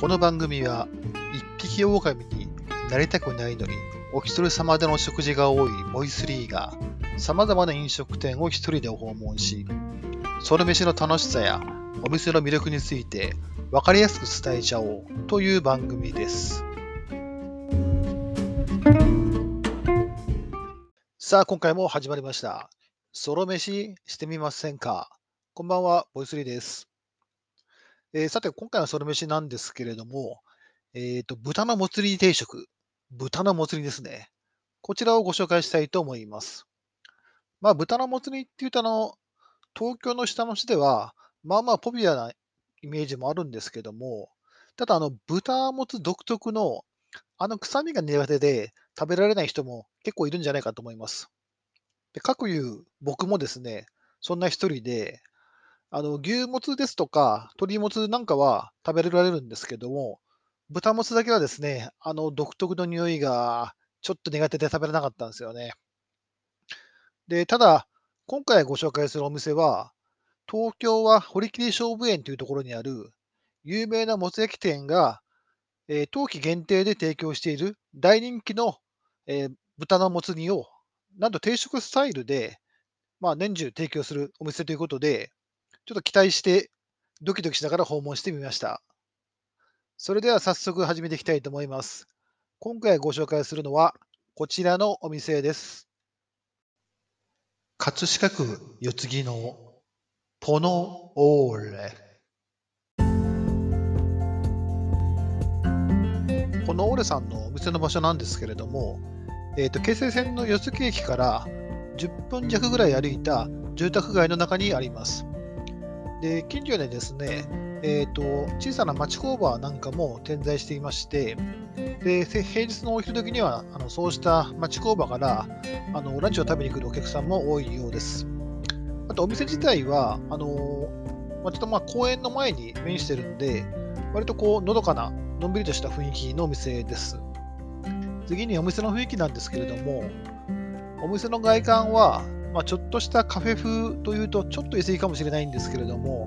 この番組は一匹狼になりたくないのにお一人様での食事が多いボイスリーが様々な飲食店を一人で訪問し、その飯の楽しさやお店の魅力について分かりやすく伝えちゃおうという番組です。さあ、今回も始まりました。ソロ飯してみませんか？こんばんは、ボイスリーです。えーさて、今回のソロ飯なんですけれども、えっ、と、豚のもつ煮定食。豚のもつ煮ですね。こちらをご紹介したいと思います。まあ、豚のもつ煮って言うと、あの、東京の下町では、まあまあポピュラーなイメージもあるんですけども、ただ、あの、豚もつ独特の、あの臭みが苦手で食べられない人も結構いるんじゃないかと思います。で、かくいう僕もですね、そんな一人で、あの、牛もつですとか、鶏もつなんかは食べられるんですけども、豚もつだけはですね、あの独特の匂いがちょっと苦手で食べれなかったんですよね。で、ただ、今回ご紹介するお店は、東京は堀切菖蒲園というところにある有名なもつ焼き店が、えー冬季限定で提供している大人気の、えー豚のもつ煮を、なんと定食スタイルで、まあ、年中提供するお店ということで、ちょっと期待して、ドキドキしながら訪問してみました。それでは早速始めていきたいと思います。今回ご紹介するのは、こちらのお店です。葛飾区四つ木のポノオーレ。ポノオーレさんのお店の場所なんですけれども、えーと京成線の四つ木駅から10分弱ぐらい歩いた住宅街の中にあります。で、近所でですね、えーと、小さな町工場なんかも点在していまして、で平日のお昼時にはあのそうした町工場からあのランチを食べに来るお客さんも多いようです。あと、お店自体は、あのま、ちょっとまあ公園の前に面してるんで、割とこう、のどかな、のんびりとした雰囲気のお店です。次にお店の雰囲気なんですけれども、お店の外観は、まあ、ちょっとしたカフェ風というとちょっと言い過ぎかもしれないんですけれども、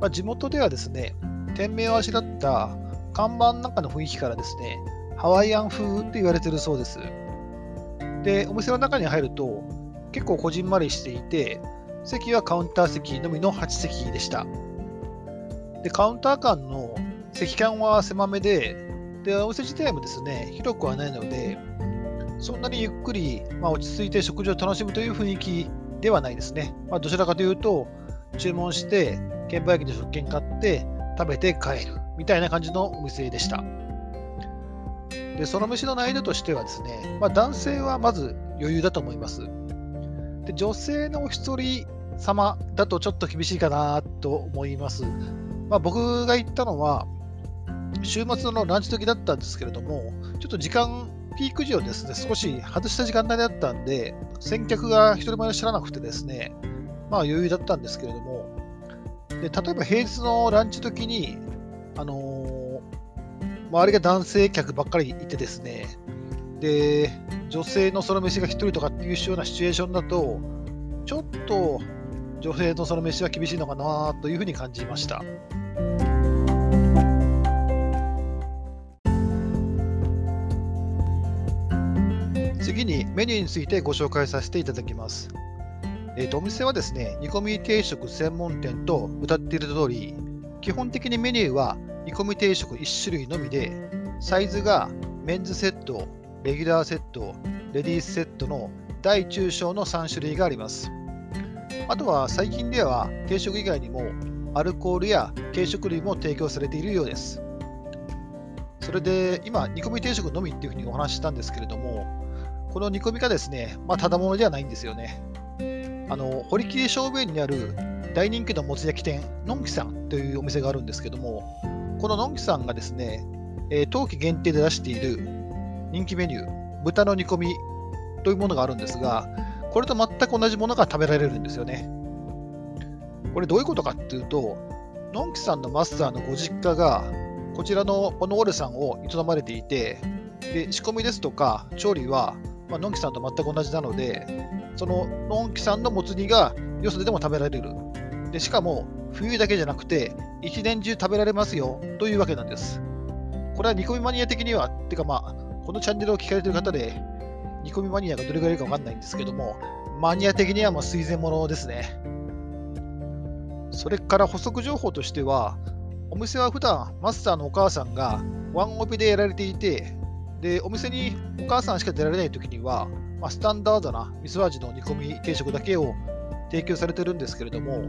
まあ、地元ではですね、店名をあしらった看板なんかの雰囲気からですね、ハワイアン風と言われてるそうです。で、お店の中に入ると結構こじんまりしていて、席はカウンター席のみの8席でした。で、カウンター間の席間は狭めで、で、お店自体もですね、広くはないので、そんなにゆっくり、まあ、落ち着いて食事を楽しむという雰囲気ではないですね。まあ、どちらかというと、注文して、券売機で食券買って、食べて帰るみたいな感じのお店でした。で、その飯の難易度としてはですね、まあ、男性はまず余裕だと思います。で、女性のお一人様だとちょっと厳しいかなと思います。まあ、僕が行ったのは、週末のランチ時だったんですけれども、ちょっと時間、ピーク時をですね、少し外した時間帯だったんで、先客が一人もいらっしゃらなくてですね、まあ余裕だったんですけれども、で例えば平日のランチ時に、あのー周りが男性客ばっかりいてですね、で、女性のその飯が一人とかっていうようなシチュエーションだと、ちょっと女性のその飯は厳しいのかなというふうに感じました。次にメニューについてご紹介させていただきます。えーとお店はですね、煮込み定食専門店と歌っている通り、基本的にメニューは煮込み定食1種類のみで、サイズがメンズセット、レギュラーセット、レディースセットの大中小の3種類があります。あとは最近では定食以外にもアルコールや軽食類も提供されているようです。それで今、煮込み定食のみっていうふうにお話ししたんですけれども、この煮込みがですね、まあ、ただものではないんですよね。あの堀切菖蒲園にある大人気のもつ焼き店、のんきさんというお店があるんですけども、こののんきさんがですね、えー冬季限定で出している人気メニュー、豚の煮込みというものがあるんですが、これと全く同じものが食べられるんですよね。これどういうことかっていうと、のんきさんのマスターのご実家が、こちらのポノオーレさんを営まれていて、で仕込みですとか調理は、まあのんきさんと全く同じなので、そののんきさんのもつ煮がよそででも食べられる。でしかも、冬だけじゃなくて、一年中食べられますよというわけなんです。これは煮込みマニア的には、てかまあ、このチャンネルを聞かれてる方で、煮込みマニアがどれぐらいかわかんないんですけども、マニア的にはもう垂涎物ですね。それから補足情報としては、お店は普段マスターのお母さんがワンオペでやられていて、で、お店にお母さんしか出られないときには、まあ、スタンダードな味噌味の煮込み定食だけを提供されてるんですけれども、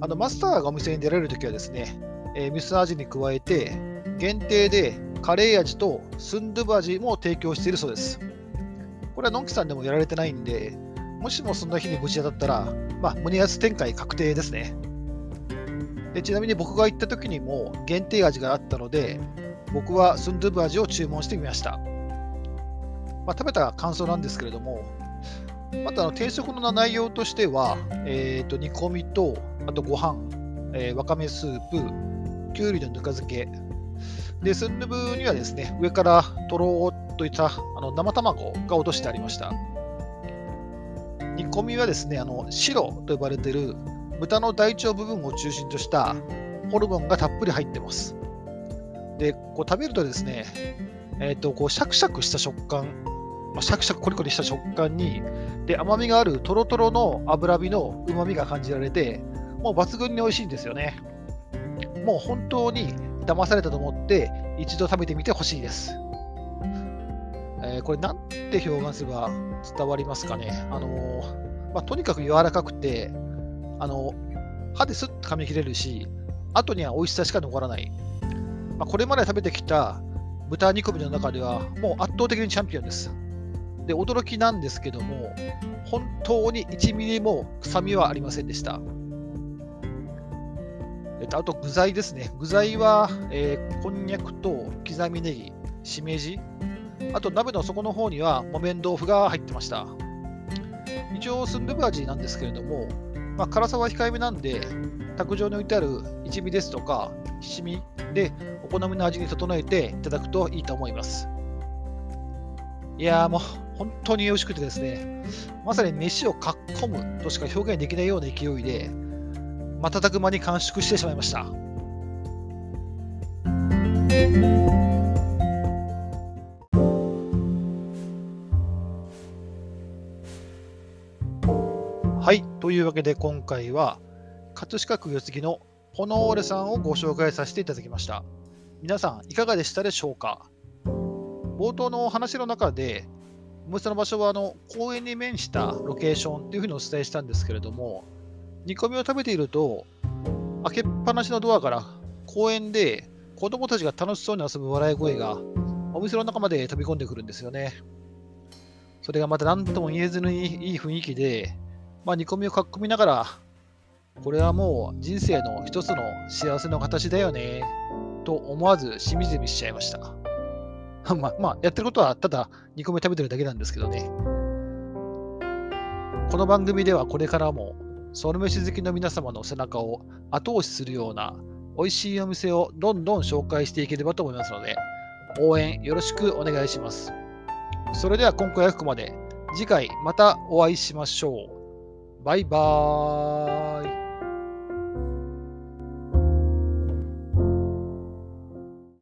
あのマスターがお店に出られるときはですね、えー、味噌味に加えて、限定でカレー味とスンドゥブ味も提供しているそうです。これはのんきさんでもやられてないんで、もしもそんな日に無事だったら、まあ、胸安展開確定ですね。でちなみに僕が行った時にも限定味があったので、僕はスンドゥブ味を注文してみました。まあ、食べた感想なんですけれども、またあの定食の内容としては、えー、と煮込みと、あとご飯、えー、わかめスープ、きゅうりのぬか漬け、で、スンドゥブにはですね、上からとろーっといったあの生卵が落としてありました。煮込みはですね、あの白と呼ばれている豚の大腸部分を中心としたホルモンがたっぷり入ってます。で、こう食べるとですね、えーと、こうシャクシャクした食感、まあ、シャクシャクコリコリした食感に、で甘みがあるとろとろの脂身のうまみが感じられて、もう抜群に美味しいんですよね。もう本当に騙されたと思って一度食べてみてほしいです。えー、これなんて表現すれば伝わりますかね。あのー、まあ、とにかく柔らかくて、あの歯ですっと噛み切れるし、後には美味しさしか残らない。まあ、これまで食べてきた豚煮込みの中ではもう圧倒的にチャンピオンです。で、驚きなんですけども、本当に1ミリも臭みはありませんでした。えっと、あと具材ですね。具材は、えー、こんにゃくと刻みネギ、しめじ、あと鍋の底の方には木綿豆腐が入ってました。一応スンドゥブ味なんですけれども、まあ、辛さは控えめなんで、卓上に置いてある一味ですとか、七味でお好みの味に整えていただくといいと思います。いやーもう本当に美味しくてですね、まさに飯をかっこむとしか表現できないような勢いで、瞬く間に完食してしまいました。というわけで今回は葛飾区四つ木のホノーレさんをご紹介させていただきました。皆さんいかがでしたでしょうか？冒頭のお話の中で、お店の場所はあの公園に面したロケーションというふうにお伝えしたんですけれども、煮込みを食べていると、開けっぱなしのドアから公園で子供たちが楽しそうに遊ぶ笑い声がお店の中まで飛び込んでくるんですよね。それがまた何とも言えずにいい雰囲気で、まあ、煮込みをかっこみながら、これはもう人生の一つの幸せの形だよね、と思わずしみじみしちゃいました。まあ、まあ、やってることはただ煮込み食べてるだけなんですけどね。この番組ではこれからもソウル飯好きの皆様の背中を後押しするような美味しいお店をどんどん紹介していければと思いますので、応援よろしくお願いします。それでは今回はここまで。次回またお会いしましょう。バイバーイ。